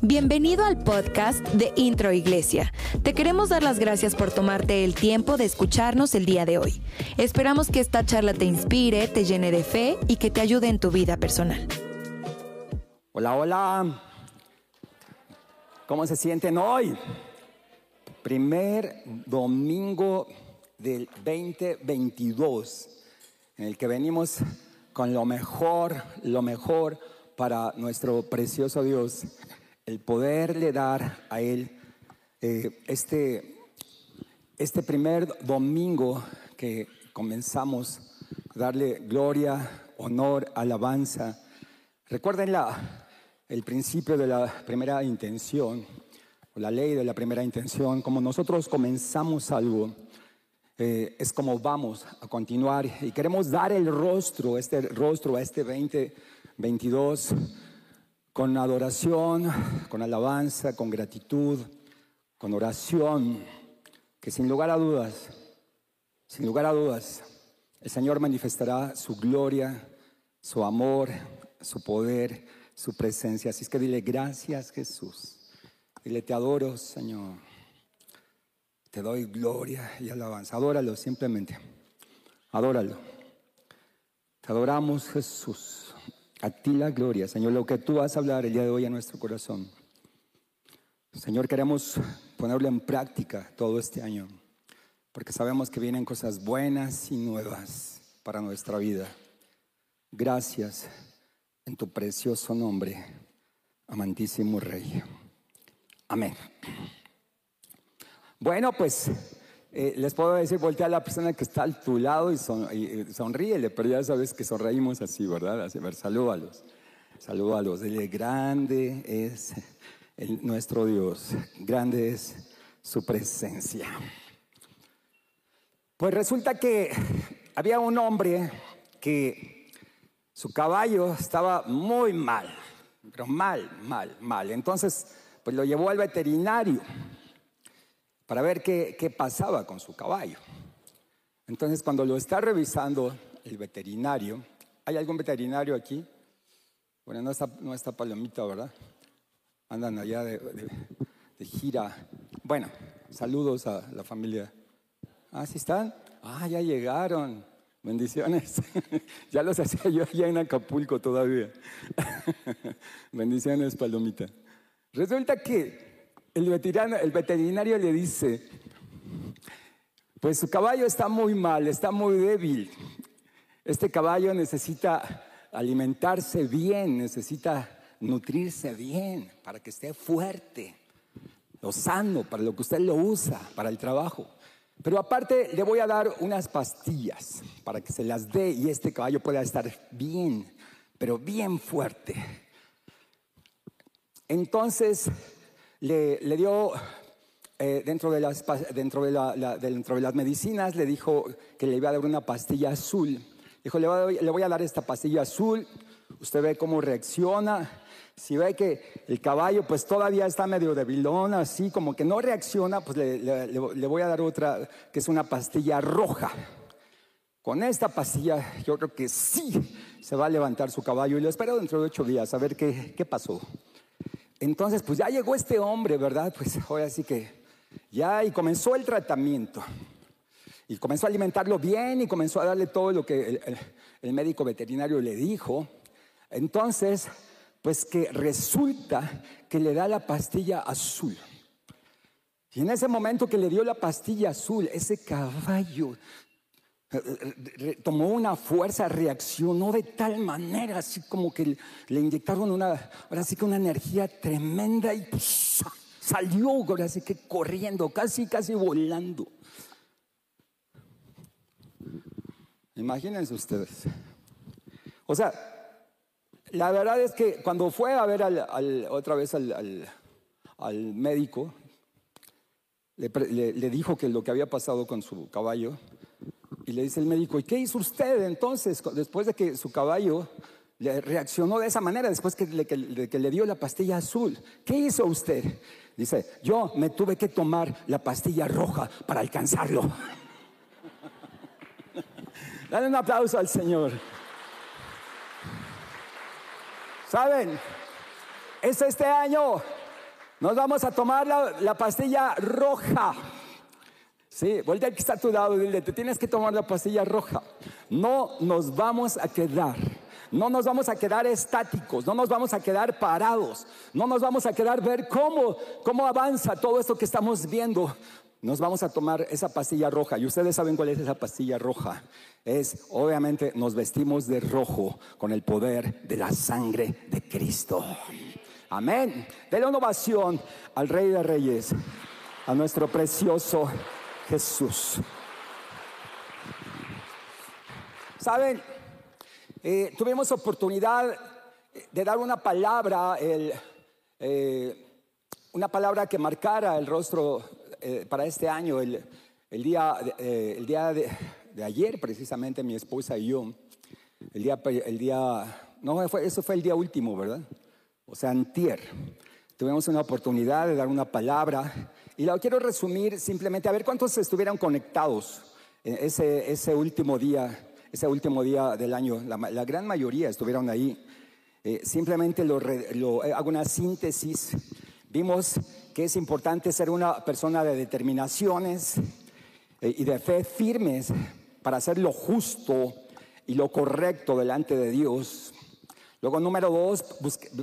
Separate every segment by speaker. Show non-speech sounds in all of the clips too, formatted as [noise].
Speaker 1: Bienvenido al podcast de Intro Iglesia. Te queremos dar las gracias por tomarte el tiempo de escucharnos el día de hoy. Esperamos que esta charla te inspire, te llene de fe y que te ayude en tu vida personal.
Speaker 2: Hola, hola. ¿Cómo se sienten hoy? Primer domingo del 2022, en el que venimos con lo mejor, lo mejor para nuestro precioso Dios el poderle dar a Él eh, este, este primer domingo que comenzamos darle gloria, honor, alabanza. Recuerden la, el principio de la primera intención, o la ley de la primera intención, como nosotros comenzamos algo. Eh, es como vamos a continuar y queremos dar el rostro, este rostro a este 2022 con adoración, con alabanza, con gratitud, con oración, que sin lugar a dudas, sin lugar a dudas, el Señor manifestará su gloria, su amor, su poder, su presencia. Así es que dile gracias Jesús. Dile te adoro Señor. Te doy gloria y alabanza. Adóralo simplemente. Adóralo. Te adoramos Jesús. A ti la gloria, Señor, lo que tú vas a hablar el día de hoy a nuestro corazón. Señor, queremos ponerlo en práctica todo este año, porque sabemos que vienen cosas buenas y nuevas para nuestra vida. Gracias en tu precioso nombre, amantísimo Rey. Amén. Bueno, pues eh, les puedo decir, voltea a la persona que está a tu lado y, son, sonríele, pero ya sabes que sonreímos así, ¿verdad? Así, a ver, salúdalos, salúdalos. Dile, grande es nuestro Dios, grande es su presencia. Pues resulta que había un hombre que su caballo estaba muy mal, pero mal, mal, mal. Entonces, pues lo llevó al veterinario para ver qué, pasaba con su caballo. Entonces, cuando lo está revisando el veterinario, ¿hay algún veterinario aquí? Bueno, no está, no está Palomita, ¿verdad? Andan allá de, gira. Bueno, saludos a la familia. Ah, ¿sí están? Ah, ya llegaron. Bendiciones. [laughs] ya los hacía yo allá en Acapulco todavía. [laughs] Bendiciones, Palomita. Resulta que el veterinario, le dice, pues su caballo está muy mal, está muy débil. Este caballo necesita alimentarse bien, necesita nutrirse bien para que esté fuerte, lo sano, para lo que usted lo usa, para el trabajo. Pero aparte le voy a dar unas pastillas para que se las dé y este caballo pueda estar bien, pero bien fuerte. Entonces le, dio eh, dentro, de las, dentro, de dentro de las medicinas, le dijo que le iba a dar una pastilla azul. Dijo, le voy, a dar esta pastilla azul, usted ve cómo reacciona. Si ve que el caballo pues todavía está medio debilón, así como que no reacciona, pues le, le, voy a dar otra que es una pastilla roja. Con esta pastilla yo creo que sí se va a levantar su caballo y lo espero dentro de ocho días a ver qué, qué pasó. Entonces, pues ya llegó este hombre, ¿verdad? Pues ahora sí que ya y comenzó el tratamiento. Y comenzó a alimentarlo bien y comenzó a darle todo lo que el, médico veterinario le dijo. Entonces, pues que resulta que le da la pastilla azul. Y en ese momento que le dio la pastilla azul, ese caballo tomó una fuerza, reaccionó de tal manera, así como que le inyectaron una, ahora sí que una energía tremenda y salió, ahora sí que corriendo, casi, casi volando. Imagínense ustedes. O sea, la verdad es que cuando fue a ver otra vez al, médico, le dijo que lo que había pasado con su caballo, y le dice el médico, ¿y qué hizo usted entonces después de que su caballo le reaccionó de esa manera, después que le, que le dio la pastilla azul? ¿Qué hizo usted? Dice, yo me tuve que tomar la pastilla roja para alcanzarlo. [laughs] Dale un aplauso al Señor. ¿Saben? Es este año. Nos vamos a tomar la, pastilla roja. Sí, vuelve al a tu lado y dile, te tienes que tomar la pastilla roja. No nos vamos a quedar. No nos vamos a quedar estáticos, no nos vamos a quedar parados, no nos vamos a quedar ver cómo, cómo avanza todo esto que estamos viendo. Nos vamos a tomar esa pastilla roja y ustedes saben cuál es esa pastilla roja. Es, obviamente, nos vestimos de rojo con el poder de la sangre de Cristo. Amén. De la innovación al Rey de Reyes, a nuestro precioso Jesús. Saben, eh, tuvimos oportunidad de dar una palabra, eh, una palabra que marcara el rostro eh, para este año, el, día, el día de, ayer precisamente mi esposa y yo, el día, el día no, eso fue el día último, ¿verdad? o sea, antier. Tuvimos una oportunidad de dar una palabra y la quiero resumir simplemente a ver cuántos estuvieron conectados ese, ese último día, ese último día del año. La, gran mayoría estuvieron ahí. Eh, simplemente lo, eh, hago una síntesis. Vimos que es importante ser una persona de determinaciones eh, y de fe firmes para hacer lo justo y lo correcto delante de Dios. Luego, número dos,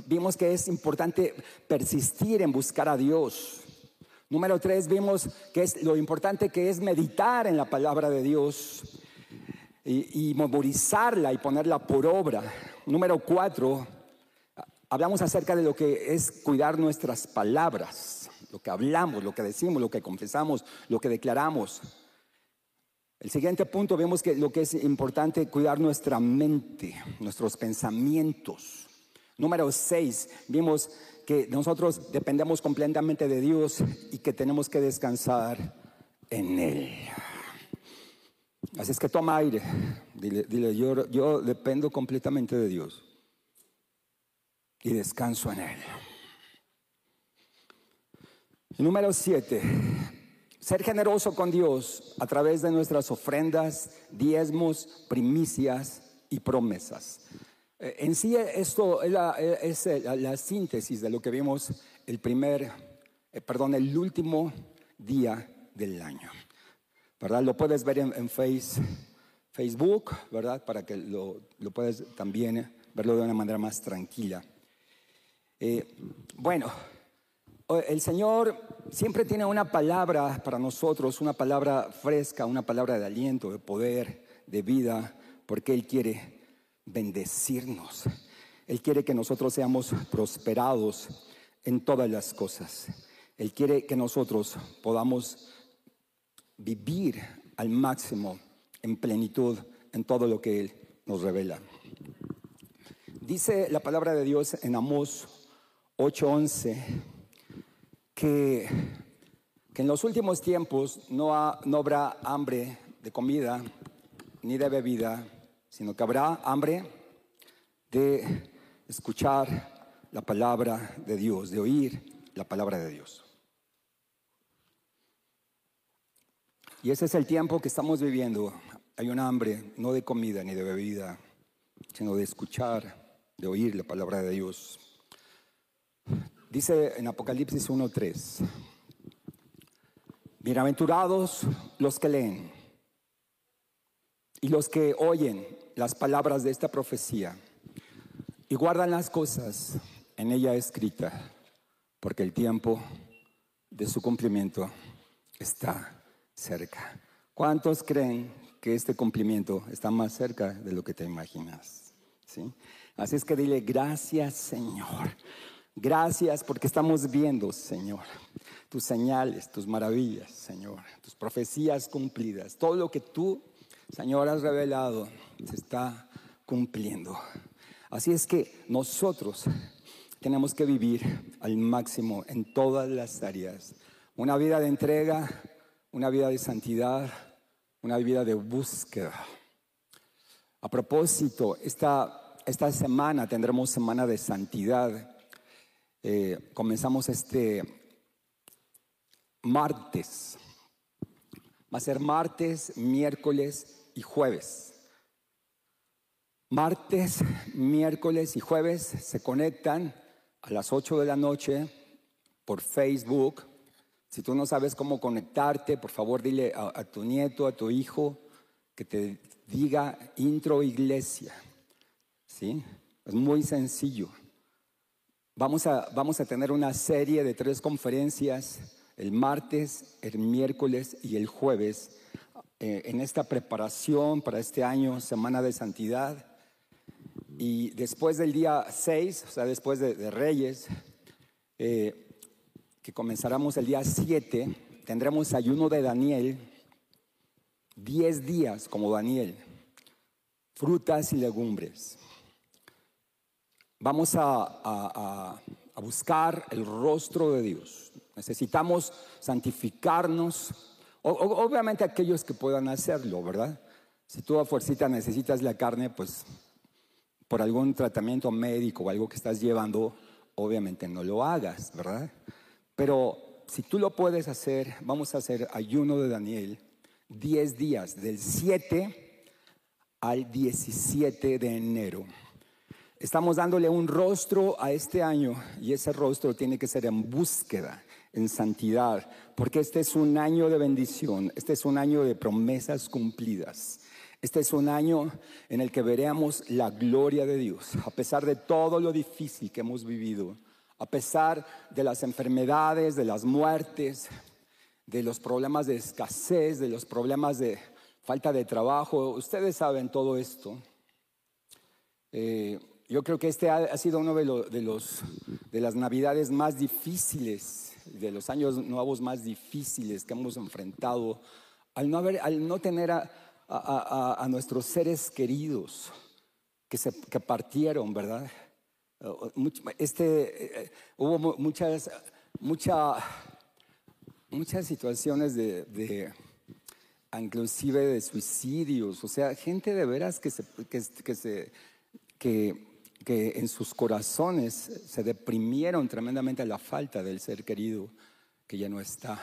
Speaker 2: vimos que es importante persistir en buscar a Dios. Número tres, vimos que es lo importante que es meditar en la palabra de Dios y, y memorizarla y ponerla por obra. Número cuatro, hablamos acerca de lo que es cuidar nuestras palabras, lo que hablamos, lo que decimos, lo que confesamos, lo que declaramos. El siguiente punto vemos que lo que es importante cuidar nuestra mente, nuestros pensamientos. Número seis, vimos que nosotros dependemos completamente de Dios y que tenemos que descansar en Él. Así es que toma aire, dile, yo, yo dependo completamente de Dios y descanso en Él. número siete, ser generoso con Dios a través de nuestras ofrendas, diezmos, primicias y promesas. Eh, en sí esto es la, síntesis de lo que vimos el primer, eh, perdón, el último día del año. ¿Verdad? Lo puedes ver en, face, Facebook, ¿verdad? Para que lo, lo puedas también verlo de una manera más tranquila. Eh, bueno, el Señor siempre tiene una palabra para nosotros, una palabra fresca, una palabra de aliento, de poder, de vida, porque Él quiere bendecirnos. Él quiere que nosotros seamos prosperados en todas las cosas. Él quiere que nosotros podamos vivir al máximo, en plenitud, en todo lo que Él nos revela. Dice la palabra de Dios en Amós 8:11 que, en los últimos tiempos no, no habrá hambre de comida ni de bebida, sino que habrá hambre de escuchar la palabra de Dios, de oír la palabra de Dios. Y ese es el tiempo que estamos viviendo. Hay un hambre no de comida ni de bebida, sino de escuchar, de oír la palabra de Dios. Dice en Apocalipsis 1.3, bienaventurados los que leen y los que oyen las palabras de esta profecía y guardan las cosas en ella escritas, porque el tiempo de su cumplimiento está cerca. ¿Cuántos creen que este cumplimiento está más cerca de lo que te imaginas? ¿Sí? Así es que dile, gracias Señor Gracias porque estamos viendo, Señor, tus señales, tus maravillas, Señor, tus profecías cumplidas. Todo lo que tú, Señor, has revelado se está cumpliendo. Así es que nosotros tenemos que vivir al máximo en todas las áreas. Una vida de entrega, una vida de santidad, una vida de búsqueda. A propósito, esta, esta semana tendremos semana de santidad. Eh, comenzamos este martes. Va a ser martes, miércoles y jueves. Martes, miércoles y jueves se conectan a las 8 de la noche por Facebook. Si tú no sabes cómo conectarte, por favor dile a, tu nieto, a tu hijo, que te diga intro iglesia. ¿Sí? Es muy sencillo. Vamos a, vamos a tener una serie de tres conferencias el martes, el miércoles y el jueves eh, en esta preparación para este año, Semana de Santidad. Y después del día 6, o sea, después de, Reyes, eh, que comenzaremos el día 7, tendremos ayuno de Daniel, 10 días como Daniel, frutas y legumbres. Vamos a, buscar el rostro de Dios. Necesitamos santificarnos. Obviamente aquellos que puedan hacerlo, ¿verdad? Si tú a fuercita necesitas la carne, pues por algún tratamiento médico o algo que estás llevando, obviamente no lo hagas, ¿verdad? Pero si tú lo puedes hacer, vamos a hacer ayuno de Daniel 10 días, del 7 al 17 de enero. Estamos dándole un rostro a este año y ese rostro tiene que ser en búsqueda, en santidad, porque este es un año de bendición, este es un año de promesas cumplidas. Este es un año en el que veremos la gloria de Dios, a pesar de todo lo difícil que hemos vivido, a pesar de las enfermedades, de las muertes, de los problemas de escasez, de los problemas de falta de trabajo. Ustedes saben todo esto. Eh, yo creo que este ha, sido uno de, los, de las navidades más difíciles, de los años nuevos más difíciles que hemos enfrentado, al no, haber, al no tener a, nuestros seres queridos que, se, que partieron, ¿verdad? Este, eh, hubo muchas, mucha, muchas situaciones de, de, inclusive de suicidios, o sea, gente de veras que se, que, que se que que en sus corazones se deprimieron tremendamente la falta del ser querido que ya no está.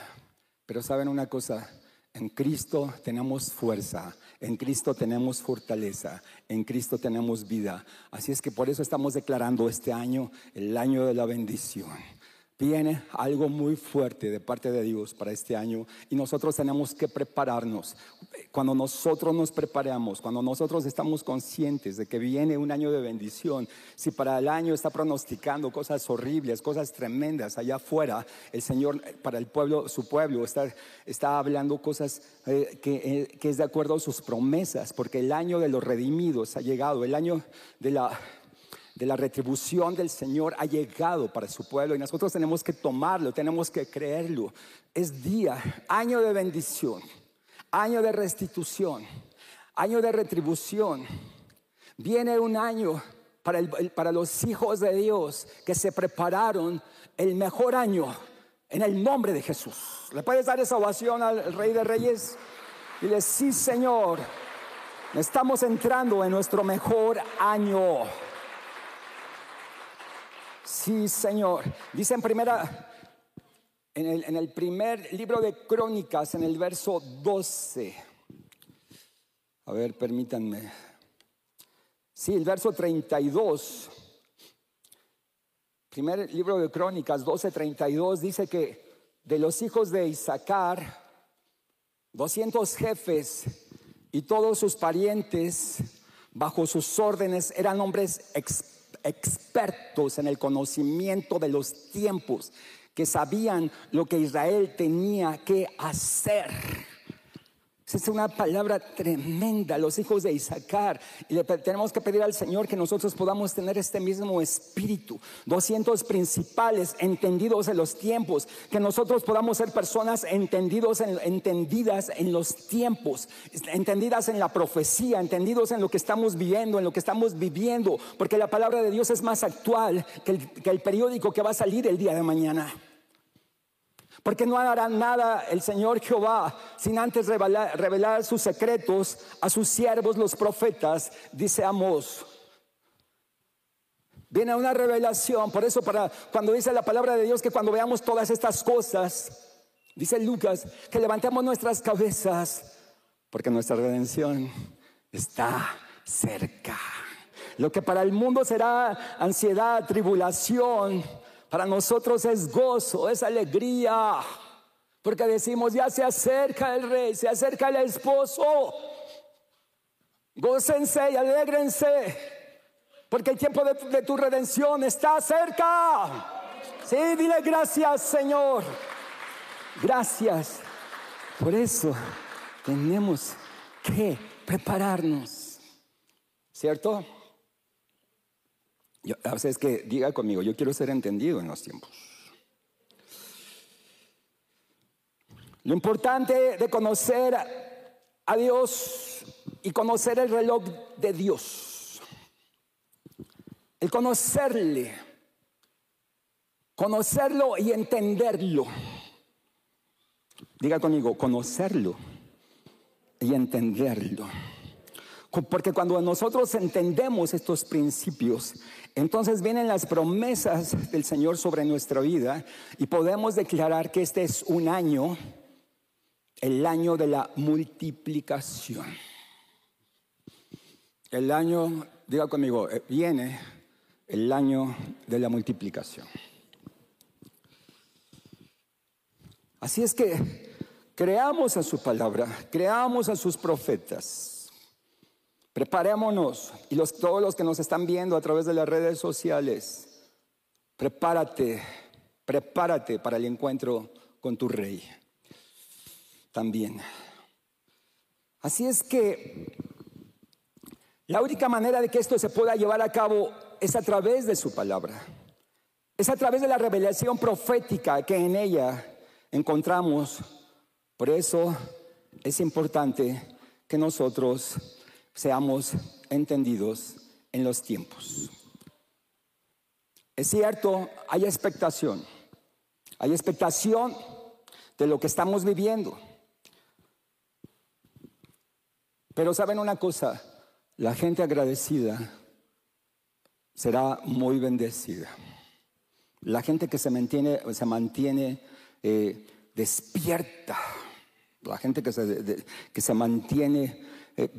Speaker 2: Pero saben una cosa, en Cristo tenemos fuerza, en Cristo tenemos fortaleza, en Cristo tenemos vida. Así es que por eso estamos declarando este año el año de la bendición. Viene algo muy fuerte de parte de Dios para este año y nosotros tenemos que prepararnos. Cuando nosotros nos preparamos, cuando nosotros estamos conscientes de que viene un año de bendición, si para el año está pronosticando cosas horribles, cosas tremendas allá afuera, el Señor para el pueblo, su pueblo, está, está hablando cosas eh, que, eh, que es de acuerdo a sus promesas, porque el año de los redimidos ha llegado, el año de la de la retribución del Señor ha llegado para su pueblo y nosotros tenemos que tomarlo, tenemos que creerlo. Es día, año de bendición, año de restitución, año de retribución. Viene un año para, los hijos de Dios que se prepararon el mejor año en el nombre de Jesús. ¿Le puedes dar esa ovación al Rey de Reyes? Dile, sí Señor, estamos entrando en nuestro mejor año. Sí, Señor. Dice en primera, en el, primer libro de Crónicas, en el verso 12. A ver, permítanme. Sí, el verso 32. Primer libro de Crónicas 12:32 dice que de los hijos de Isaacar, 200 jefes y todos sus parientes bajo sus órdenes eran hombres expertos expertos en el conocimiento de los tiempos, que sabían lo que Israel tenía que hacer. Es una palabra tremenda, los hijos de Isaacar. Y le tenemos que pedir al Señor que nosotros podamos tener este mismo espíritu. 200 principales, entendidos en los tiempos. Que nosotros podamos ser personas entendidos entendidas en los tiempos. Entendidas en la profecía, entendidos en lo que estamos viviendo, en lo que estamos viviendo. Porque la palabra de Dios es más actual que el periódico que va a salir el día de mañana. Porque no hará nada el Señor Jehová sin antes revelar, sus secretos a sus siervos los profetas, dice Amos. Viene una revelación, por eso para cuando dice la palabra de Dios que cuando veamos todas estas cosas, dice Lucas, que levantemos nuestras cabezas, porque nuestra redención está cerca. Lo que para el mundo será ansiedad, tribulación, para nosotros es gozo, es alegría. Porque decimos, ya se acerca el rey, se acerca el esposo. Gócense y alégrense. Porque el tiempo de, de tu redención está cerca. Sí, dile gracias, Señor. Gracias. Por eso tenemos que prepararnos. ¿Cierto? A veces que diga conmigo, yo quiero ser entendido en los tiempos. Lo importante de conocer a Dios y conocer el reloj de Dios. El conocerle. Conocerlo y entenderlo. Diga conmigo, conocerlo y entenderlo. Porque cuando nosotros entendemos estos principios, entonces vienen las promesas del Señor sobre nuestra vida y podemos declarar que este es un año, el año de la multiplicación. El año, diga conmigo, eh, viene el año de la multiplicación. Así es que creamos a su palabra, creamos a sus profetas. Preparémonos y los, todos los que nos están viendo a través de las redes sociales, prepárate, prepárate para el encuentro con tu rey. También. Así es que la única manera de que esto se pueda llevar a cabo es a través de su palabra. Es a través de la revelación profética que en ella encontramos. Por eso es importante que nosotros seamos entendidos en los tiempos. Es cierto, hay expectación. Hay expectación de lo que estamos viviendo. Pero saben una cosa, la gente agradecida será muy bendecida. La gente que se mantiene, se mantiene eh, despierta, la gente que se, que se mantiene eh,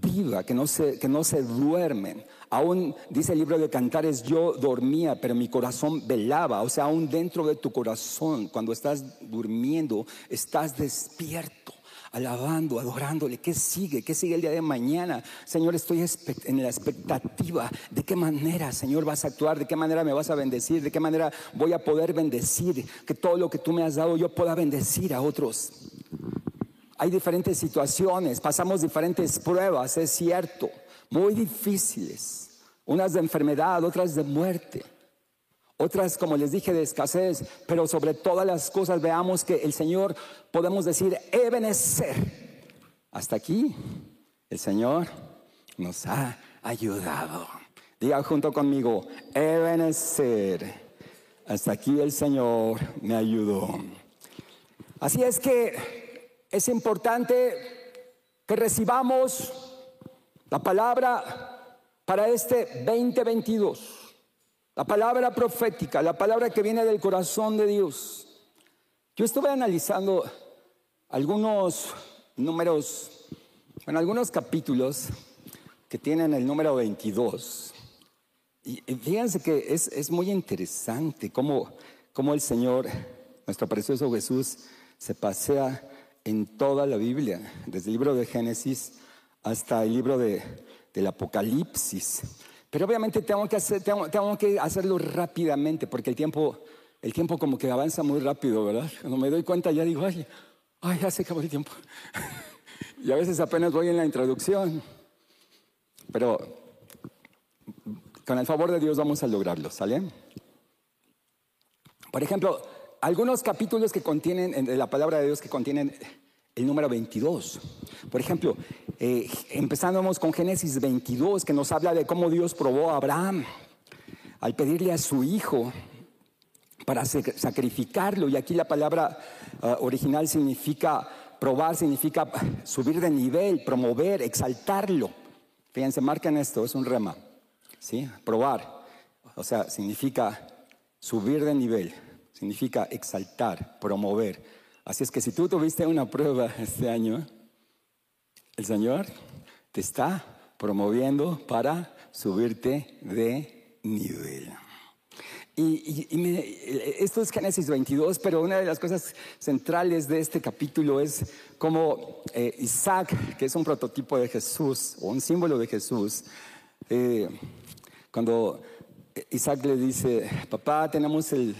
Speaker 2: viva, que no, se, que no se duermen. Aún dice el libro de Cantares, yo dormía, pero mi corazón velaba. O sea, aún dentro de tu corazón, cuando estás durmiendo, estás despierto alabando, adorándole. ¿Qué sigue? ¿Qué sigue el día de mañana? Señor, estoy en la expectativa de qué manera, Señor, vas a actuar, de qué manera me vas a bendecir, de qué manera voy a poder bendecir, que todo lo que tú me has dado yo pueda bendecir a otros. Hay diferentes situaciones, pasamos diferentes pruebas, es cierto, muy difíciles, unas de enfermedad, otras de muerte. Otras, como les dije, de escasez, pero sobre todas las cosas veamos que el Señor, podemos decir, Ebenezer. Hasta aquí, el Señor nos ha ayudado. Diga junto conmigo, Ebenezer. Hasta aquí el Señor me ayudó. Así es que es importante que recibamos la palabra para este 2022. La palabra profética, la palabra que viene del corazón de Dios. Yo estuve analizando algunos números, en algunos capítulos que tienen el número 22. Y fíjense que es, es muy interesante cómo, cómo el Señor, nuestro precioso Jesús, se pasea en toda la Biblia, desde el libro de Génesis hasta el libro de, del Apocalipsis. Pero obviamente tengo que, hacer, tengo, que hacerlo rápidamente porque el tiempo, el tiempo como que avanza muy rápido, ¿verdad? Cuando me doy cuenta ya digo, ay, ay ya se acabó el tiempo. [laughs] y a veces apenas voy en la introducción. Pero con el favor de Dios vamos a lograrlo, ¿sale? Por ejemplo, algunos capítulos que contienen, de la palabra de Dios que contienen el número 22. Por ejemplo, eh, empezamos con Génesis 22, que nos habla de cómo Dios probó a Abraham al pedirle a su hijo para sacrificarlo. Y aquí la palabra ah, original significa probar, significa subir de nivel, promover, exaltarlo. Fíjense, marquen esto, es un rema. ¿sí? Probar, o sea, significa subir de nivel, significa exaltar, promover. Así es que si tú tuviste una prueba este año, el Señor te está promoviendo para subirte de nivel. Y, esto es Génesis 22, pero una de las cosas centrales de este capítulo es cómo eh, Isaac, que es un prototipo de Jesús o un símbolo de Jesús, eh, cuando Isaac le dice, papá, tenemos el,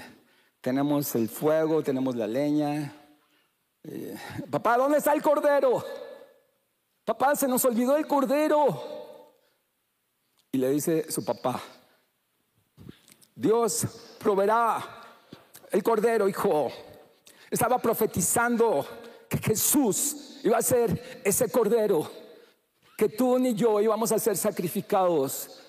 Speaker 2: tenemos el fuego, tenemos la leña. Eh, papá, ¿dónde está el cordero? Papá, se nos olvidó el cordero. Y le dice su papá, Dios proveerá el cordero, hijo. Estaba profetizando que Jesús iba a ser ese cordero, que tú ni yo íbamos a ser sacrificados,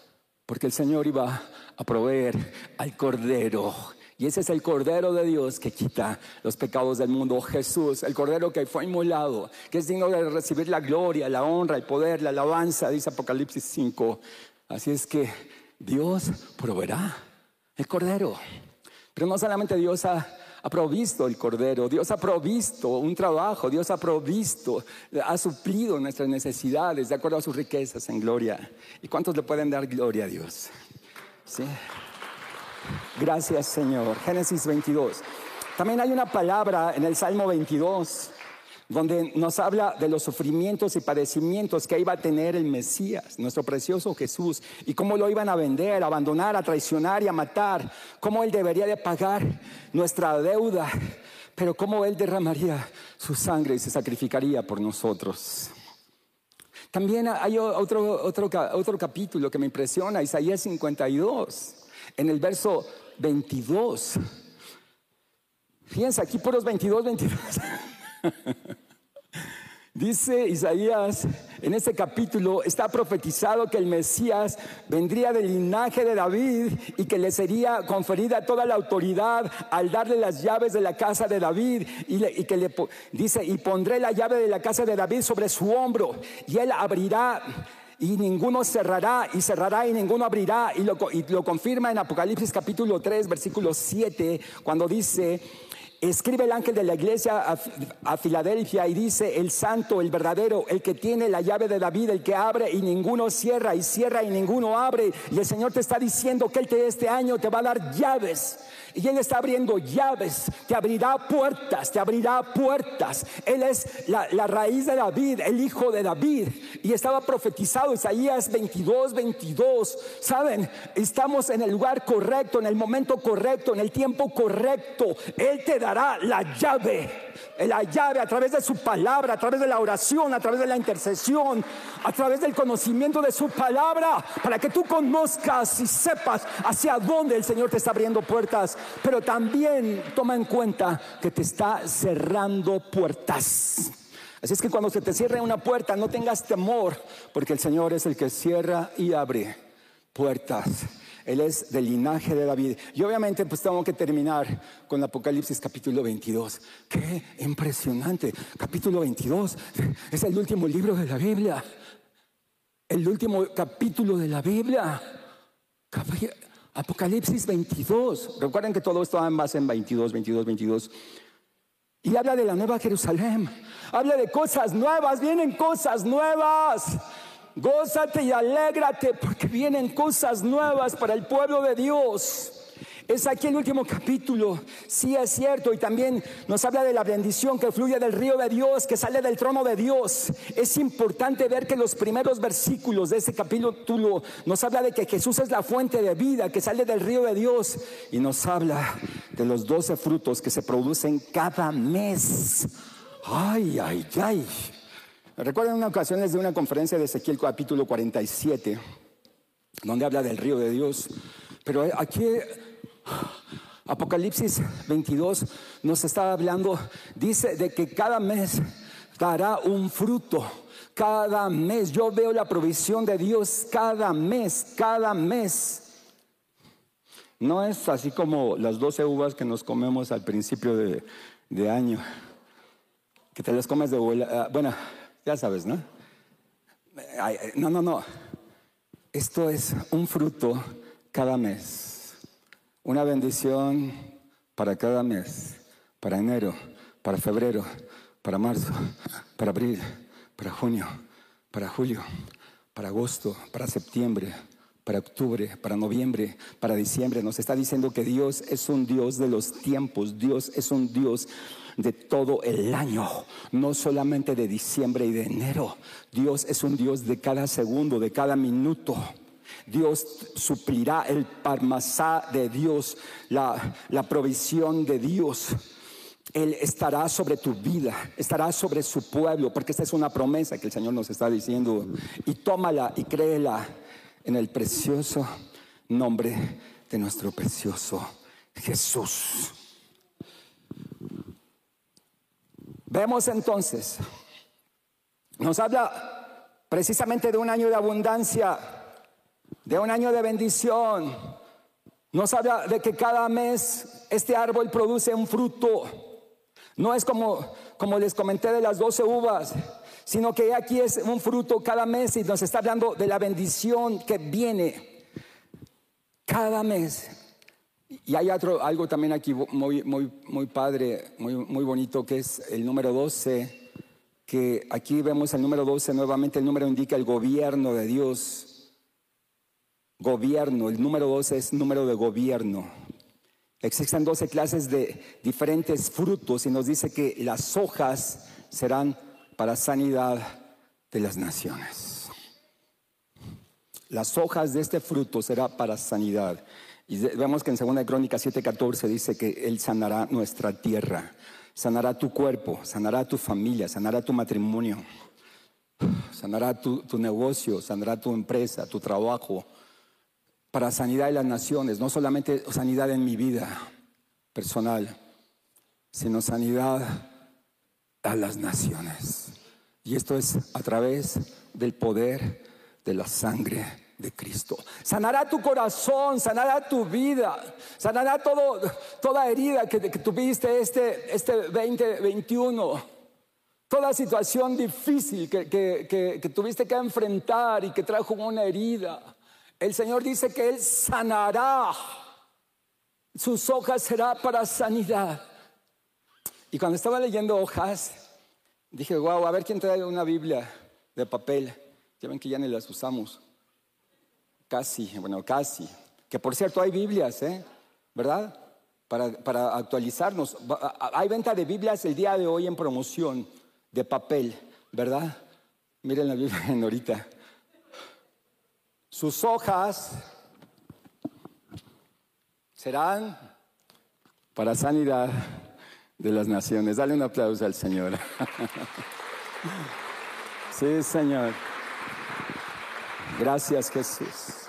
Speaker 2: porque el Señor iba a proveer al cordero. Y ese es el Cordero de Dios que quita los pecados del mundo. Jesús, el Cordero que fue inmolado, que es digno de recibir la gloria, la honra, el poder, la alabanza, dice Apocalipsis 5. Así es que Dios proveerá el Cordero. Pero no solamente Dios ha, provisto el Cordero, Dios ha provisto un trabajo, Dios ha provisto, ha suplido nuestras necesidades de acuerdo a sus riquezas en gloria. ¿Y cuántos le pueden dar gloria a Dios? ¿Sí? Gracias Señor. Génesis 22. También hay una palabra en el Salmo 22 donde nos habla de los sufrimientos y padecimientos que iba a tener el Mesías, nuestro precioso Jesús, y cómo lo iban a vender, a abandonar, a traicionar y a matar, cómo Él debería de pagar nuestra deuda, pero cómo Él derramaría su sangre y se sacrificaría por nosotros. También hay otro, otro, otro capítulo que me impresiona, Isaías 52, en el verso 22. Fíjense aquí por los 22, 22. Dice Isaías en este capítulo, está profetizado que el Mesías vendría del linaje de David y que le sería conferida toda la autoridad al darle las llaves de la casa de David y, y que le dice, y pondré la llave de la casa de David sobre su hombro y él abrirá y ninguno cerrará y cerrará y ninguno abrirá y lo, lo confirma en Apocalipsis capítulo 3 versículo 7 cuando dice Escribe el ángel de la iglesia a, Filadelfia y dice, el santo, el verdadero, el que tiene la llave de David, el que abre y ninguno cierra, y cierra y ninguno abre. Y el Señor te está diciendo que Él te, este año te va a dar llaves y Él está abriendo llaves, te abrirá puertas, te abrirá puertas. Él es la, raíz de David, el hijo de David. Y estaba profetizado Isaías 22, 22. Saben, estamos en el lugar correcto, en el momento correcto, en el tiempo correcto. Él te dará la llave la llave a través de su palabra, a través de la oración, a través de la intercesión, a través del conocimiento de su palabra, para que tú conozcas y sepas hacia dónde el Señor te está abriendo puertas, pero también toma en cuenta que te está cerrando puertas. Así es que cuando se te cierre una puerta, no tengas temor, porque el Señor es el que cierra y abre puertas. Él es del linaje de David. Y obviamente pues tengo que terminar con Apocalipsis capítulo 22. Qué impresionante. Capítulo 22 es el último libro de la Biblia. El último capítulo de la Biblia. Apocalipsis 22. Recuerden que todo esto va en base en 22, 22, 22. Y habla de la nueva Jerusalén. Habla de cosas nuevas. Vienen cosas nuevas. Gózate y alégrate porque vienen cosas nuevas para el pueblo de Dios. Es aquí el último capítulo, sí es cierto, y también nos habla de la bendición que fluye del río de Dios, que sale del trono de Dios. Es importante ver que los primeros versículos de ese capítulo nos habla de que Jesús es la fuente de vida, que sale del río de Dios, y nos habla de los doce frutos que se producen cada mes. Ay, ay, ay. Recuerden una ocasión de una conferencia de Ezequiel capítulo 47, donde habla del río de Dios. Pero aquí Apocalipsis 22 nos está hablando, dice de que cada mes dará un fruto. Cada mes, yo veo la provisión de Dios cada mes, cada mes. No es así como las 12 uvas que nos comemos al principio de, año, que te las comes de vuelta. Ah, bueno, ya sabes, ¿no? No, no, no. Esto es un fruto cada mes. Una bendición para cada mes. Para enero, para febrero, para marzo, para abril, para junio, para julio, para agosto, para septiembre, para octubre, para noviembre, para diciembre. Nos está diciendo que Dios es un Dios de los tiempos, Dios es un Dios de todo el año, no solamente de diciembre y de enero. Dios es un Dios de cada segundo, de cada minuto. Dios suplirá el parmasá de Dios, la, la provisión de Dios. Él estará sobre tu vida, estará sobre su pueblo, porque esta es una promesa que el Señor nos está diciendo. Y tómala y créela en el precioso nombre de nuestro precioso Jesús. Vemos entonces, nos habla precisamente de un año de abundancia, de un año de bendición. Nos habla de que cada mes este árbol produce un fruto. No es como, como les comenté de las doce uvas, sino que aquí es un fruto cada mes y nos está hablando de la bendición que viene cada mes. Y hay otro, algo también aquí muy, muy, muy padre, muy, muy bonito, que es el número 12, que aquí vemos el número 12 nuevamente, el número indica el gobierno de Dios. Gobierno, el número 12 es número de gobierno. Existen 12 clases de diferentes frutos y nos dice que las hojas serán para sanidad de las naciones. Las hojas de este fruto será para sanidad. Y vemos que en 2 Crónica 7:14 dice que Él sanará nuestra tierra, sanará tu cuerpo, sanará tu familia, sanará tu matrimonio, sanará tu, tu negocio, sanará tu empresa, tu trabajo, para sanidad de las naciones, no solamente sanidad en mi vida personal, sino sanidad a las naciones. Y esto es a través del poder de la sangre de Cristo. Sanará tu corazón, sanará tu vida, sanará todo, toda herida que, tuviste este, este 2021. Toda situación difícil que, que tuviste que enfrentar y que trajo una herida. El Señor dice que Él sanará. Sus hojas será para sanidad. Y cuando estaba leyendo hojas, dije, wow, a ver quién trae una Biblia de papel. Ya ven que ya ni las usamos. Casi, bueno, casi. Que por cierto hay Biblias, ¿eh? ¿Verdad? Para, actualizarnos. Hay venta de Biblias el día de hoy en promoción de papel, ¿verdad? Miren la Biblia [laughs] en ahorita. Sus hojas serán para sanidad de las naciones. Dale un aplauso al Señor. [laughs] Sí, Señor. Gracias, Jesús.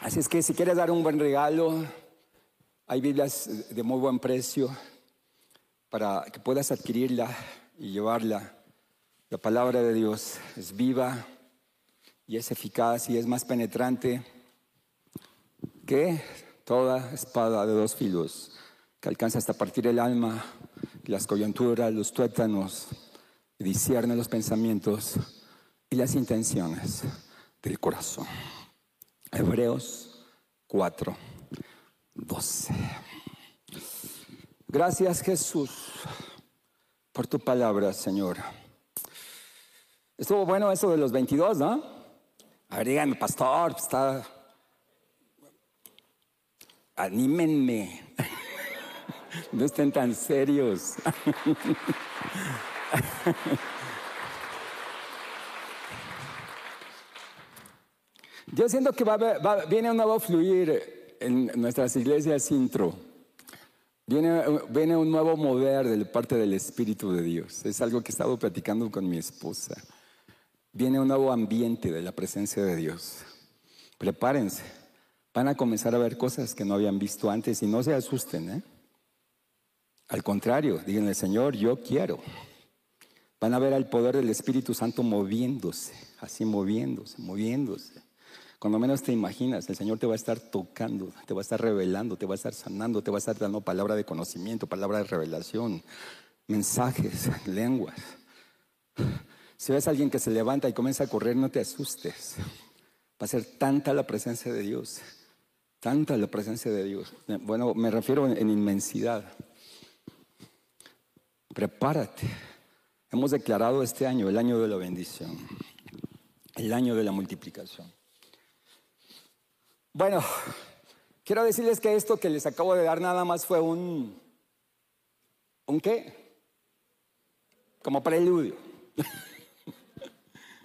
Speaker 2: Así es que si quieres dar un buen regalo, hay Biblias de muy buen precio para que puedas adquirirla y llevarla. La palabra de Dios es viva y es eficaz y es más penetrante que toda espada de dos filos que alcanza hasta partir el alma, las coyunturas, los tuétanos, y discierne los pensamientos y las intenciones del corazón. Hebreos 4, 12. Gracias Jesús por tu palabra, Señor. Estuvo bueno eso de los 22, ¿no? A ver, díganme, pastor, está... Anímenme. [laughs] No estén tan serios. [laughs] Yo siento que viene un nuevo fluir en nuestras iglesias intro. Viene, viene un nuevo mover de parte del Espíritu de Dios. Es algo que he estado platicando con mi esposa. Viene un nuevo ambiente de la presencia de Dios. Prepárense. Van a comenzar a ver cosas que no habían visto antes y no se asusten. ¿eh? Al contrario, díganle, Señor, yo quiero. Van a ver al poder del Espíritu Santo moviéndose, así moviéndose, moviéndose. Cuando menos te imaginas, el Señor te va a estar tocando, te va a estar revelando, te va a estar sanando, te va a estar dando palabra de conocimiento, palabra de revelación, mensajes, [laughs] lenguas. Si ves a alguien que se levanta y comienza a correr, no te asustes. [laughs] Va a ser tanta la presencia de Dios, tanta la presencia de Dios. Bueno, me refiero en inmensidad. Prepárate. Hemos declarado este año el año de la bendición, el año de la multiplicación. Bueno, quiero decirles que esto que les acabo de dar nada más fue un... ¿Un qué? Como preludio. [laughs]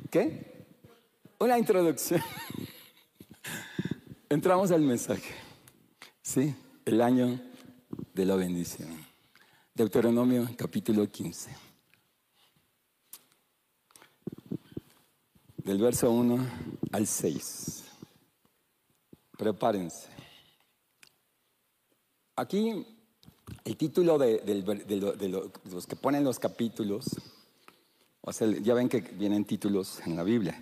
Speaker 2: ¿Qué? Una introducción. Entramos al mensaje. Sí, el año de la bendición. Deuteronomio capítulo 15. Del verso 1 al 6. Prepárense. Aquí el título de, los que ponen los capítulos, o sea, ya ven que vienen títulos en la Biblia,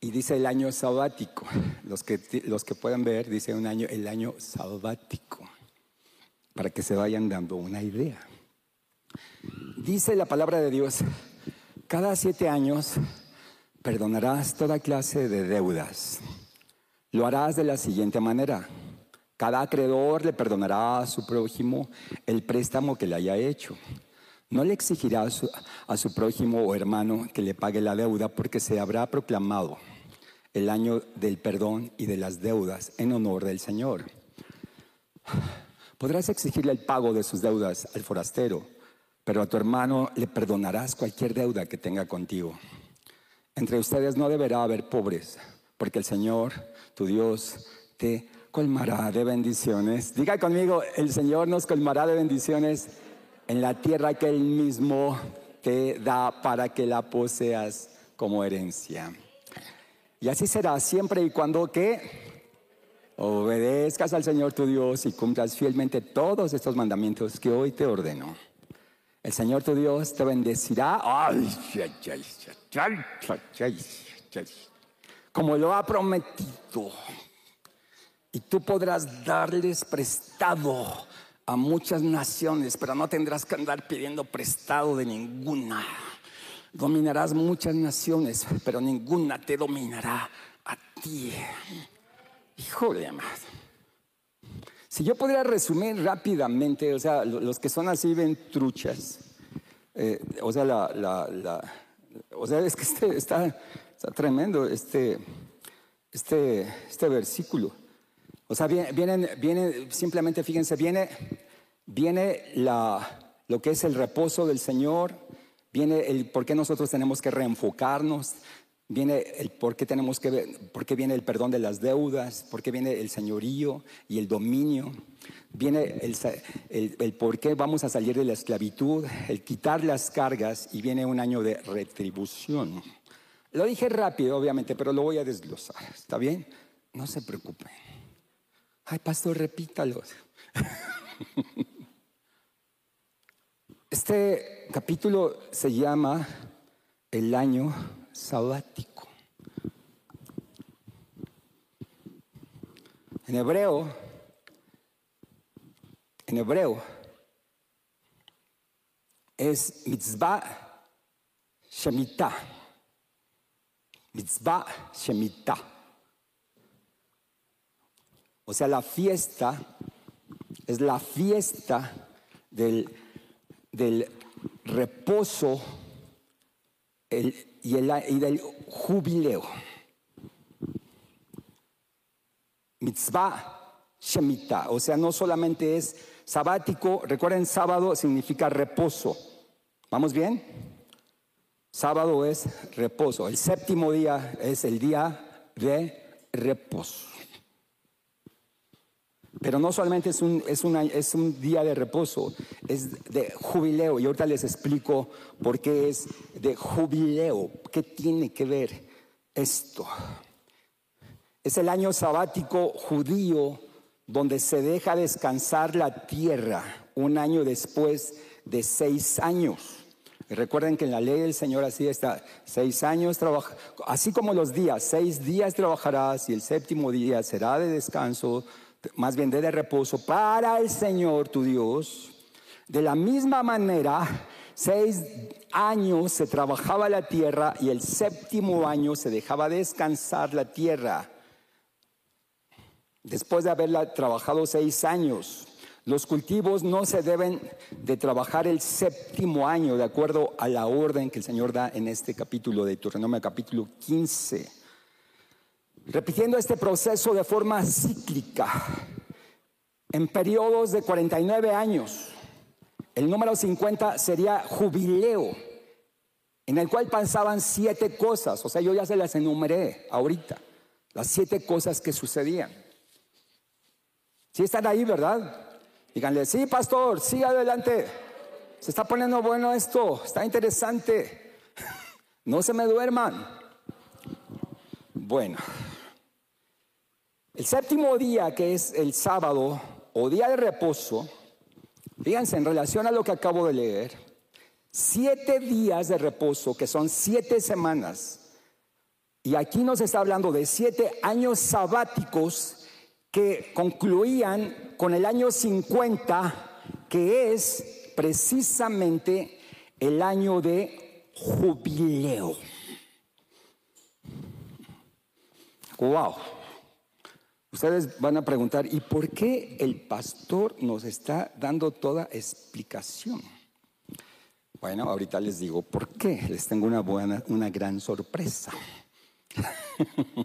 Speaker 2: y dice el año sabático. Los que, los que pueden ver, dice un año, el año sabático, para que se vayan dando una idea. Dice la palabra de Dios, cada siete años perdonarás toda clase de deudas lo harás de la siguiente manera. Cada acreedor le perdonará a su prójimo el préstamo que le haya hecho. No le exigirá a su, prójimo o hermano que le pague la deuda porque se habrá proclamado el año del perdón y de las deudas en honor del Señor. Podrás exigirle el pago de sus deudas al forastero, pero a tu hermano le perdonarás cualquier deuda que tenga contigo. Entre ustedes no deberá haber pobres, porque el Señor tu Dios te colmará de bendiciones. Diga conmigo, el Señor nos colmará de bendiciones en la tierra que Él mismo te da para que la poseas como herencia. Y así será siempre y cuando que obedezcas al Señor tu Dios y cumplas fielmente todos estos mandamientos que hoy te ordeno. El Señor tu Dios te bendecirá como lo ha prometido. Y tú podrás darles prestado a muchas naciones, pero no tendrás que andar pidiendo prestado de ninguna. Dominarás muchas naciones, pero ninguna te dominará a ti. Híjole, amado. Si yo podría resumir rápidamente, o sea, los que son así ven truchas, eh, o sea, la, o sea, [laughs] es que este está Está tremendo este, este, este versículo. O sea, viene, viene, simplemente fíjense, viene, viene la, lo que es el reposo del Señor, viene el por qué nosotros tenemos que reenfocarnos, viene el por qué tenemos que por qué viene el perdón de las deudas, por qué viene el señorío y el dominio, viene el, por qué vamos a salir de la esclavitud, el quitar las cargas y viene un año de retribución. Lo dije rápido, obviamente, pero lo voy a desglosar. ¿Está bien? No se preocupen. Ay, pastor, repítalo. Este capítulo se llama el año sabático. En hebreo, en hebreo, es mitzvah shemitah mitzvah Shemitah. O sea, la fiesta es la fiesta del, del reposo y, y del jubileo. Mitzvah Shemitah. O sea, no solamente es sabático, recuerden, sábado significa reposo. ¿Vamos bien? Sábado es reposo. El séptimo día es el día de reposo. Pero no solamente es un, es, es un día de reposo, es de jubileo. Y ahorita les explico por qué es de jubileo. ¿Qué tiene que ver esto? Es el año sabático judío donde se deja descansar la tierra un año después de seis años recuerden que en la ley del Señor así está, seis años trabaja, así como los días, seis días trabajarás y el séptimo día será de descanso, más bien de reposo para el Señor tu Dios. De la misma manera, seis años se trabajaba la tierra y el séptimo año se dejaba descansar la tierra. Después de haberla trabajado seis años, los cultivos no se deben de trabajar el séptimo año de acuerdo a la orden que el Señor da en este capítulo de Deuteronomio capítulo 15. Repitiendo este proceso de forma cíclica, en periodos de 49 años. El número 50 sería jubileo, en el cual pasaban siete cosas, o sea, yo ya se las enumeré ahorita, las siete cosas que sucedían. Si están ahí, ¿verdad? Díganle, sí, pastor, siga adelante. Se está poniendo bueno esto, está interesante. [laughs] No se me duerman. Bueno, el séptimo día, que es el sábado o día de reposo, fíjense, en relación a lo que acabo de leer, siete días de reposo, que son siete semanas, y aquí nos está hablando de siete años sabáticos que concluían con el año 50, que es precisamente el año de jubileo. Wow. Ustedes van a preguntar, ¿y por qué el pastor nos está dando toda explicación? Bueno, ahorita les digo por qué. Les tengo una buena, una gran sorpresa. [laughs]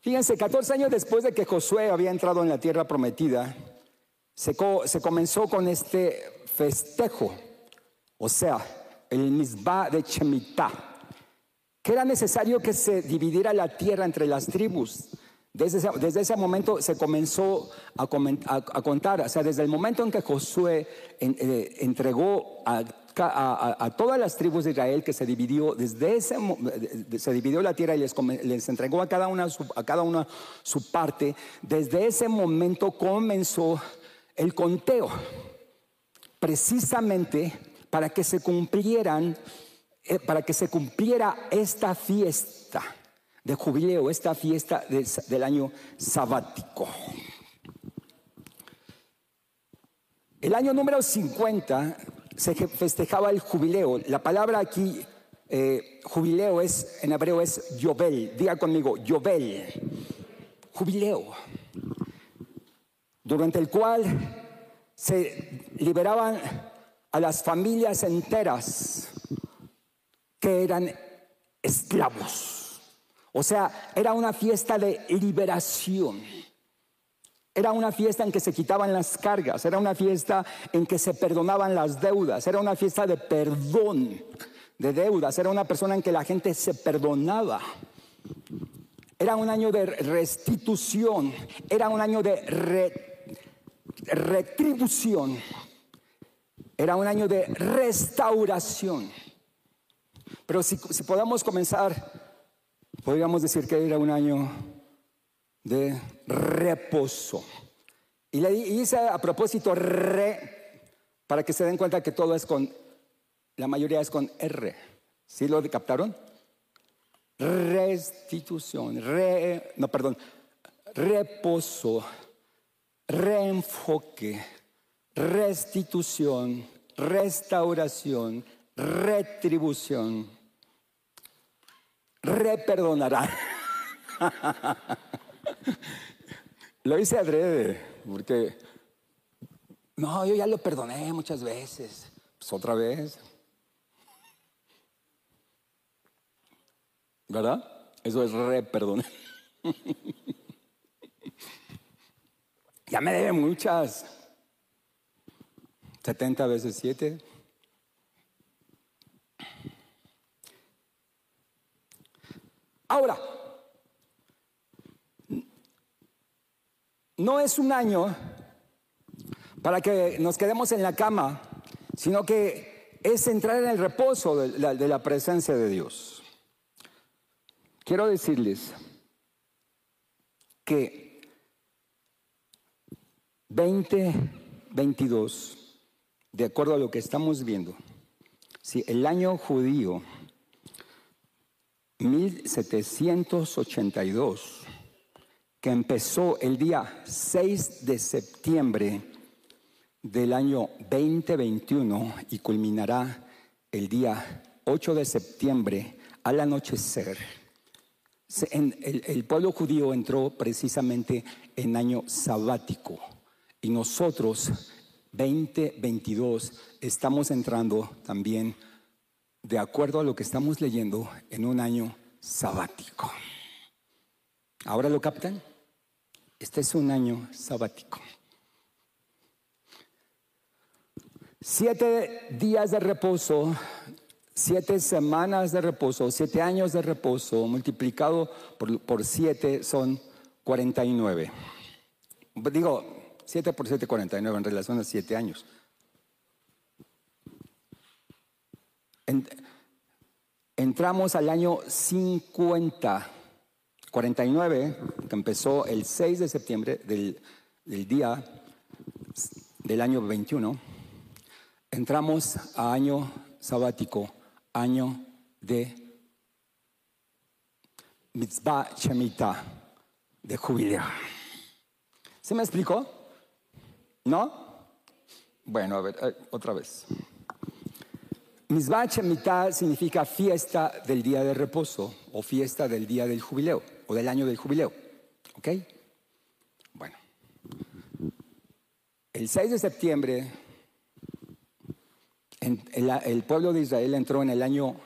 Speaker 2: Fíjense, 14 años después de que Josué había entrado en la tierra prometida, se, comenzó con este festejo, o sea, el misbah de Chemitah, que era necesario que se dividiera la tierra entre las tribus. Desde ese, momento se comenzó a, contar, o sea, desde el momento en que Josué eh, entregó a, todas las tribus de Israel que se dividió, desde ese se dividió la tierra y les, entregó a cada, una, a cada una su parte, desde ese momento comenzó el conteo, precisamente para que se cumplieran, eh, para que se cumpliera esta fiesta de jubileo, esta fiesta del año sabático. El año número 50 se festejaba el jubileo. La palabra aquí, eh, jubileo, es, en hebreo es Yobel. Diga conmigo, Yobel. Jubileo. Durante el cual se liberaban a las familias enteras que eran esclavos. O sea, era una fiesta de liberación. Era una fiesta en que se quitaban las cargas, era una fiesta en que se perdonaban las deudas, era una fiesta de perdón de deudas, era una persona en que la gente se perdonaba. Era un año de restitución, era un año de retribución, era un año de restauración. Pero si, si podamos comenzar podríamos decir que era un año de reposo. Y le hice a propósito re, para que se den cuenta que todo es con, la mayoría es con R. ¿Sí lo captaron? Restitución, re, no, perdón, reposo, reenfoque, restitución, restauración, retribución reperdonará. lo hice adrede, porque no, yo ya lo perdoné muchas veces. Pues otra vez. ¿Verdad? Eso es reperdonar. ya me debe muchas. 70 veces 7. Ahora, no es un año para que nos quedemos en la cama, sino que es entrar en el reposo de la, presencia de Dios. Quiero decirles que 2022, de acuerdo a lo que estamos viendo, si el año judío 1782, que empezó el día 6 de septiembre del año 2021 y culminará el día 8 de septiembre al anochecer. El, pueblo judío entró precisamente en año sabático y nosotros 2022 estamos entrando también de acuerdo a lo que estamos leyendo, en un año sabático. ¿Ahora lo captan? Este es un año sabático. Siete días de reposo, siete semanas de reposo, siete años de reposo, multiplicado por, por siete son 49. Digo, siete por siete, 49 en relación a siete años. Entramos al año 50, 49, que empezó el 6 de septiembre del, día del año 21. Entramos a año sabático, año de mitzvah shemita, de jubileo. ¿Se me explicó? ¿No? Bueno, a ver, eh, otra vez. Misbah Shemitah significa fiesta del día de reposo o fiesta del día del jubileo o del año del jubileo. ¿Ok? Bueno. El 6 de septiembre, el, pueblo de Israel entró en el año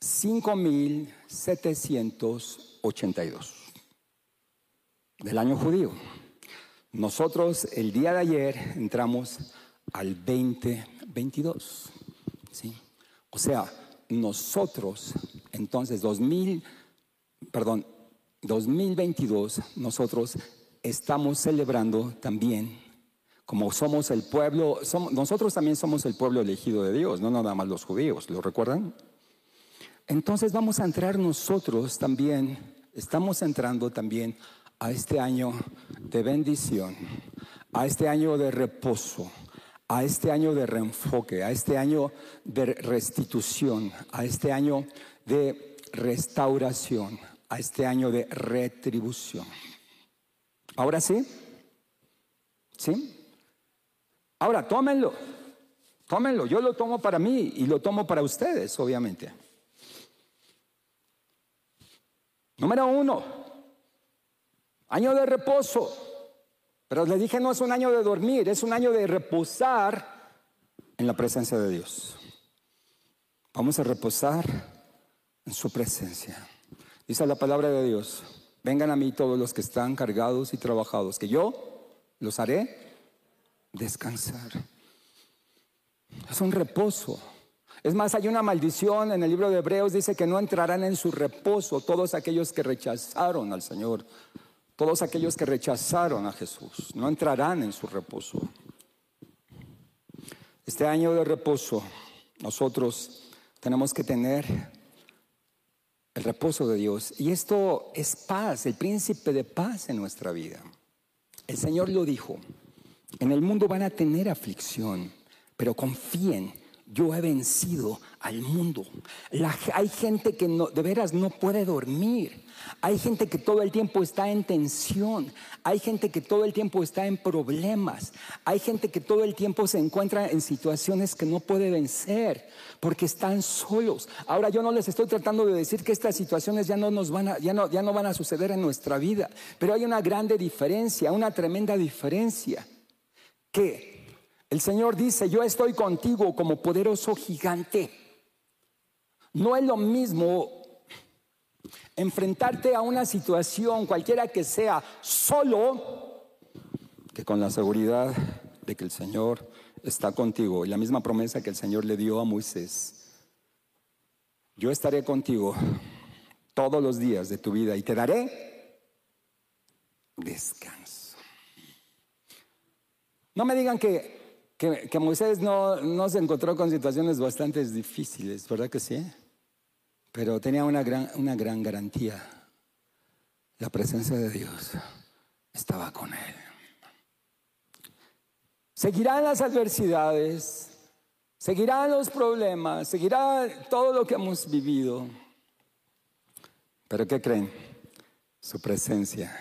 Speaker 2: 5782 del año judío. Nosotros el día de ayer entramos al 2022. ¿sí? O sea, nosotros, entonces, 2000, perdón, 2022, nosotros estamos celebrando también, como somos el pueblo, nosotros también somos el pueblo elegido de Dios, no nada más los judíos, ¿lo recuerdan? Entonces vamos a entrar nosotros también, estamos entrando también a este año de bendición, a este año de reposo, a este año de reenfoque, a este año de restitución, a este año de restauración, a este año de retribución. ¿Ahora sí? ¿Sí? Ahora, tómenlo, tómenlo, yo lo tomo para mí y lo tomo para ustedes, obviamente. Número uno, año de reposo. Pero le dije, no es un año de dormir, es un año de reposar en la presencia de Dios. Vamos a reposar en su presencia. Dice la palabra de Dios, vengan a mí todos los que están cargados y trabajados, que yo los haré descansar. Es un reposo. Es más, hay una maldición en el libro de Hebreos, dice que no entrarán en su reposo todos aquellos que rechazaron al Señor todos aquellos que rechazaron a Jesús no entrarán en su reposo. Este año de reposo nosotros tenemos que tener el reposo de Dios. Y esto es paz, el príncipe de paz en nuestra vida. El Señor lo dijo, en el mundo van a tener aflicción, pero confíen yo he vencido al mundo. hay gente que de veras no puede dormir. Hay gente que todo el tiempo está en tensión. Hay gente que todo el tiempo está en problemas. Hay gente que todo el tiempo se encuentra en situaciones que no puede vencer porque están solos. Ahora yo no les estoy tratando de decir que estas situaciones ya no nos van a, ya no, ya no van a suceder en nuestra vida, pero hay una grande diferencia, una tremenda diferencia que el Señor dice, yo estoy contigo como poderoso gigante. No es lo mismo enfrentarte a una situación, cualquiera que sea, solo, que con la seguridad de que el Señor está contigo. Y la misma promesa que el Señor le dio a Moisés. Yo estaré contigo todos los días de tu vida y te daré descanso. No me digan que que, Moisés no, no, se encontró con situaciones bastante difíciles, ¿verdad que sí? Pero tenía una gran, una gran garantía. La presencia de Dios estaba con él. Seguirán las adversidades, seguirán los problemas, seguirá todo lo que hemos vivido. Pero ¿qué creen? Su presencia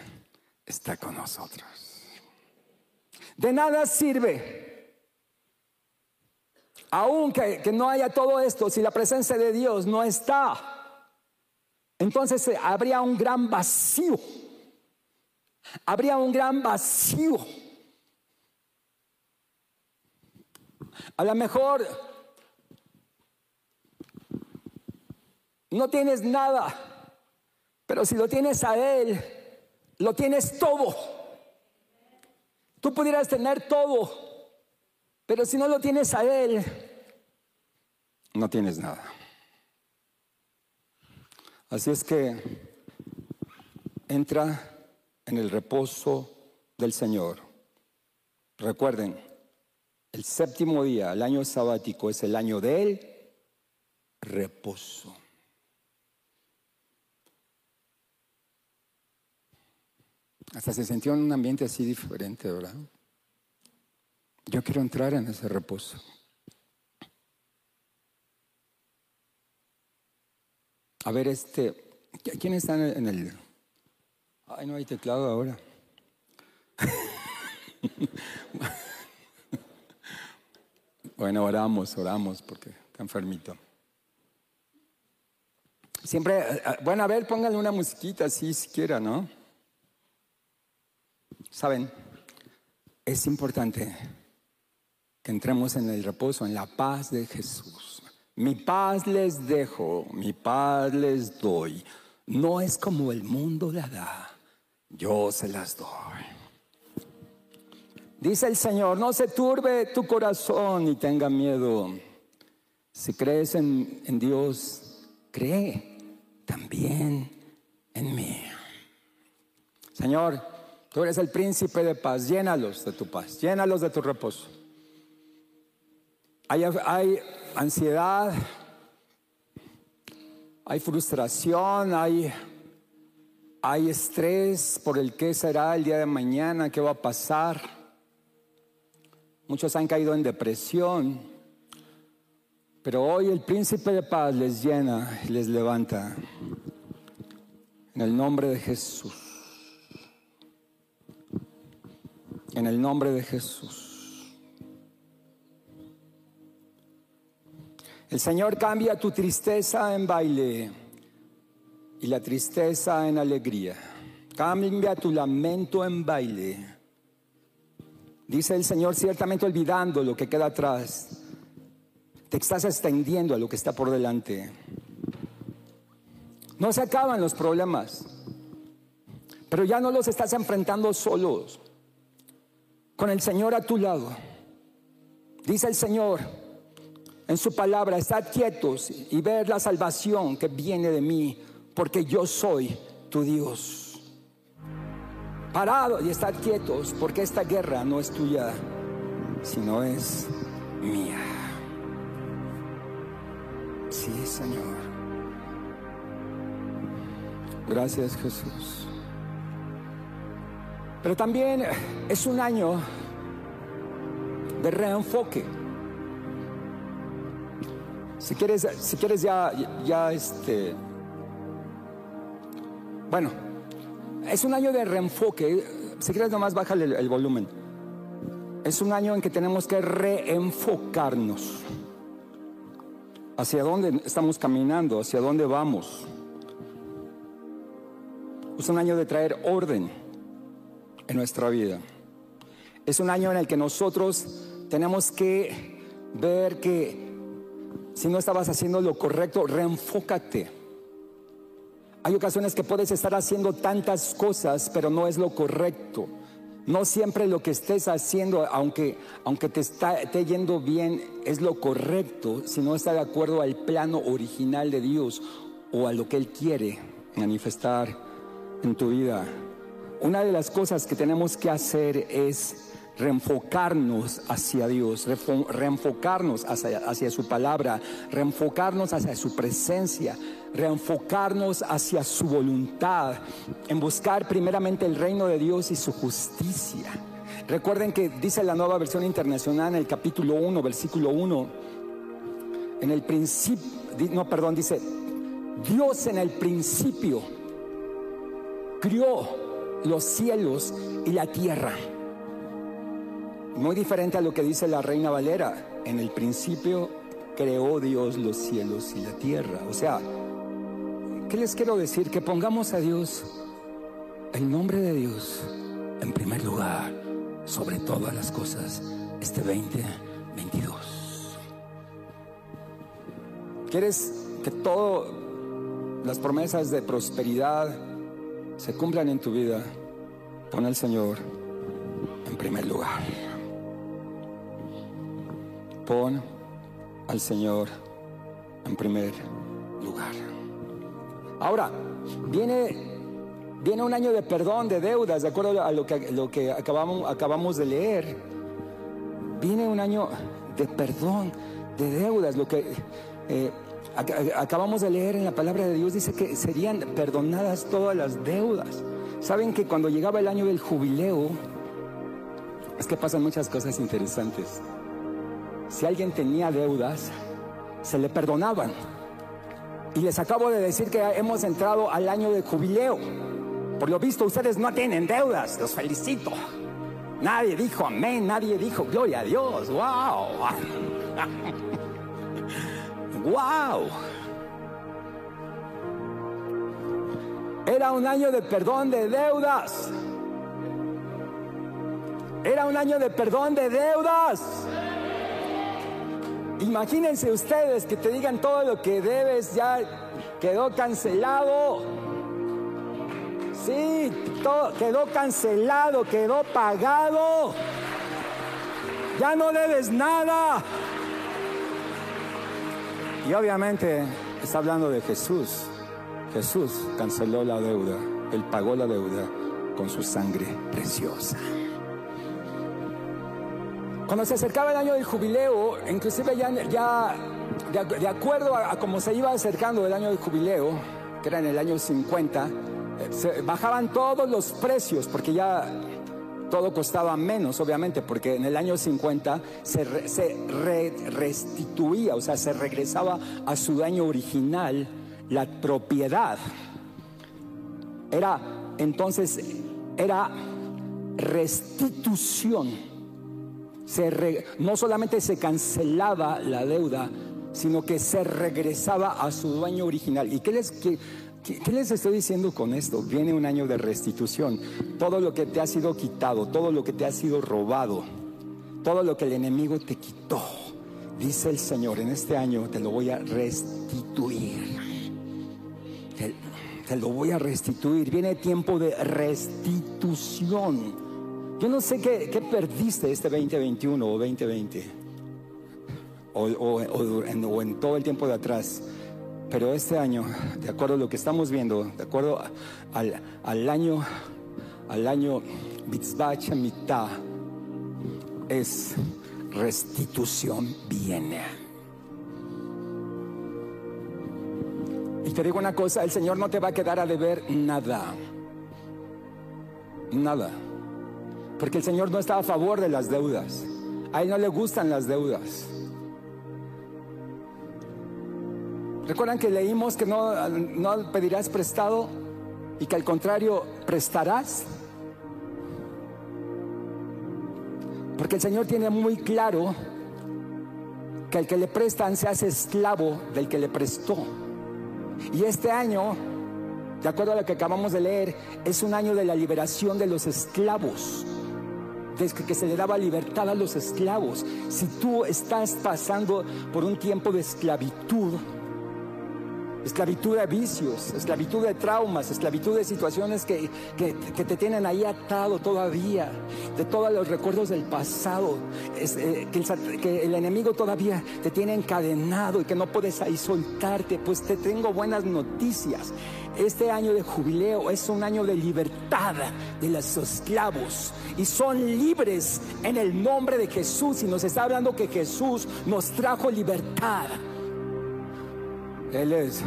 Speaker 2: está con nosotros. De nada sirve aunque que no haya todo esto, si la presencia de Dios no está, entonces eh, habría un gran vacío. Habría un gran vacío. A lo mejor no tienes nada, pero si lo tienes a Él, lo tienes todo. Tú pudieras tener todo, pero si no lo tienes a Él, no tienes nada. Así es que entra en el reposo del Señor. Recuerden, el séptimo día, el año sabático, es el año del reposo. Hasta se sintió en un ambiente así diferente, ¿verdad? Yo quiero entrar en ese reposo. A ver, este, ¿quién está en el... Ay, no hay teclado ahora. [laughs] bueno, oramos, oramos porque está enfermito. Siempre, eh, eh, bueno, a ver, pónganle una musiquita así siquiera, ¿no? Saben, es importante que entremos en el reposo, en la paz de Jesús. Mi paz les dejo, mi paz les doy. No es como el mundo la da, yo se las doy. Dice el Señor, no se turbe tu corazón y tenga miedo. Si crees en, Dios, cree también en mí. Señor, Tú eres el príncipe de paz, llénalos de tu paz, llénalos de tu reposo. Hay, ansiedad, hay frustración, hay estrés por el qué será el día de mañana, qué va a pasar. Muchos han caído en depresión, pero hoy el príncipe de paz les llena y les levanta. En el nombre de Jesús. En el nombre de Jesús. El Señor cambia tu tristeza en baile y la tristeza en alegría. Cambia tu lamento en baile. Dice el Señor, ciertamente olvidando lo que queda atrás, te estás extendiendo a lo que está por delante. No se acaban los problemas, pero ya no los estás enfrentando solos con el Señor a tu lado. Dice el Señor en su palabra, estad quietos y ver la salvación que viene de mí, porque yo soy tu Dios. Parado y estad quietos, porque esta guerra no es tuya, sino es mía. Sí, Señor. Gracias, Jesús. Pero también es un año de reenfoque. Si quieres, si quieres ya, ya este, bueno, es un año de reenfoque. Si quieres nomás bájale el, el volumen. Es un año en que tenemos que reenfocarnos. Hacia dónde estamos caminando, hacia dónde vamos. Es un año de traer orden en nuestra vida. Es un año en el que nosotros tenemos que ver que si no estabas haciendo lo correcto, reenfócate. Hay ocasiones que puedes estar haciendo tantas cosas, pero no es lo correcto. No siempre lo que estés haciendo, aunque, aunque te esté yendo bien, es lo correcto, si no está de acuerdo al plano original de Dios o a lo que Él quiere manifestar en tu vida. Una de las cosas que tenemos que hacer es reenfocarnos hacia Dios, reenfocarnos hacia, su palabra, reenfocarnos hacia su presencia, reenfocarnos hacia su voluntad, en buscar primeramente el reino de Dios y su justicia. Recuerden que dice la nueva versión internacional en el capítulo 1, versículo 1, en el principio, no, perdón, dice, Dios en el principio crió los cielos y la tierra. Muy diferente a lo que dice la reina Valera. En el principio creó Dios los cielos y la tierra. O sea, ¿qué les quiero decir? Que pongamos a Dios, el nombre de Dios, en primer lugar, sobre todas las cosas, este 2022. ¿Quieres que todas las promesas de prosperidad, se cumplan en tu vida, Pon al Señor en primer lugar. Pon al Señor en primer lugar. Ahora, viene, viene un año de perdón de deudas, de acuerdo a lo que, lo que acabamos, acabamos de leer. Viene un año de perdón de deudas, lo que eh, acabamos de leer en la palabra de Dios dice que serían perdonadas todas las deudas. Saben que cuando llegaba el año del jubileo, es que pasan muchas cosas interesantes. Si alguien tenía deudas, se le perdonaban. Y les acabo de decir que hemos entrado al año del jubileo. Por lo visto, ustedes no tienen deudas. Los felicito. Nadie dijo amén, nadie dijo gloria a Dios. ¡Wow! ¡Wow! [laughs] Era un año de perdón de deudas. Era un año de perdón de deudas. Imagínense ustedes que te digan todo lo que debes ya quedó cancelado. Sí, todo quedó cancelado, quedó pagado. Ya no debes nada. Y obviamente está hablando de Jesús. Jesús canceló la deuda. Él pagó la deuda con su sangre preciosa. Cuando se acercaba el año del jubileo, inclusive ya, ya de, acuerdo a, cómo se iba acercando el año del jubileo, que era en el año 50, eh, se bajaban todos los precios porque ya todo costaba menos, obviamente, porque en el año 50 se, se restituía, o sea, se regresaba a su daño original la propiedad. Era entonces, era restitución no solamente se cancelaba la deuda, sino que se regresaba a su dueño original. ¿Y qué les, qué, les estoy diciendo con esto? Viene un año de restitución. Todo lo que te ha sido quitado, todo lo que te ha sido robado, todo lo que el enemigo te quitó, dice el Señor, en este año te lo voy a restituir. te lo voy a restituir. Viene tiempo de restitución. Yo no sé qué, perdiste este 2021 o 2020, o, en, todo el tiempo de atrás, pero este año, de acuerdo a lo que estamos viendo, de acuerdo al, año, al año mitad, es restitución viene. Y te digo una cosa, el Señor no te va a quedar a deber nada. Nada. Porque el Señor no está a favor de las deudas. A Él no le gustan las deudas. ¿Recuerdan que leímos que no, no pedirás prestado y que al contrario prestarás? Porque el Señor tiene muy claro que el que le prestan se hace esclavo del que le prestó. Y este año, de acuerdo a lo que acabamos de leer, es un año de la liberación de los esclavos que se le daba libertad a los esclavos. Si tú estás pasando por un tiempo de esclavitud, esclavitud de vicios, esclavitud de traumas, esclavitud de situaciones que, te tienen ahí atado todavía, de todos los recuerdos del pasado, eh, que, el, que, el, enemigo todavía te tiene encadenado y que no puedes ahí soltarte, pues te tengo buenas noticias. Este año de jubileo es un año de libertad de los esclavos y son libres en el nombre de Jesús y nos está hablando que Jesús nos trajo libertad. Él es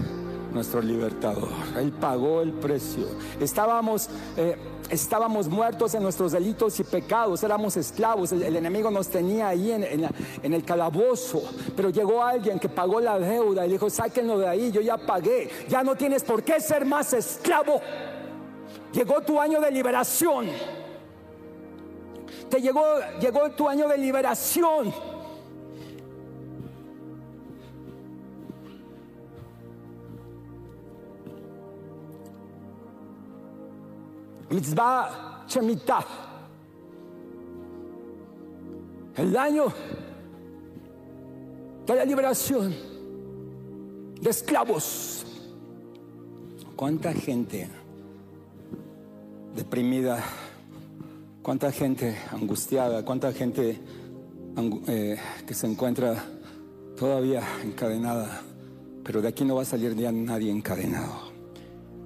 Speaker 2: nuestro libertador. Él pagó el precio. Estábamos, eh, estábamos muertos en nuestros delitos y pecados, éramos esclavos. El, enemigo nos tenía ahí en, en, el calabozo. Pero llegó alguien que pagó la deuda y dijo: Sáquenlo de ahí, yo ya pagué. Ya no tienes por qué ser más esclavo. Llegó tu año de liberación. Te llegó, llegó tu año de liberación. Mitzvah Shemitah. El año de la liberación de esclavos. ¿Cuánta gente deprimida cuánta gente angustiada, cuánta gente eh, que se encuentra todavía encadenada, pero de aquí no va a salir ya nadie encadenado.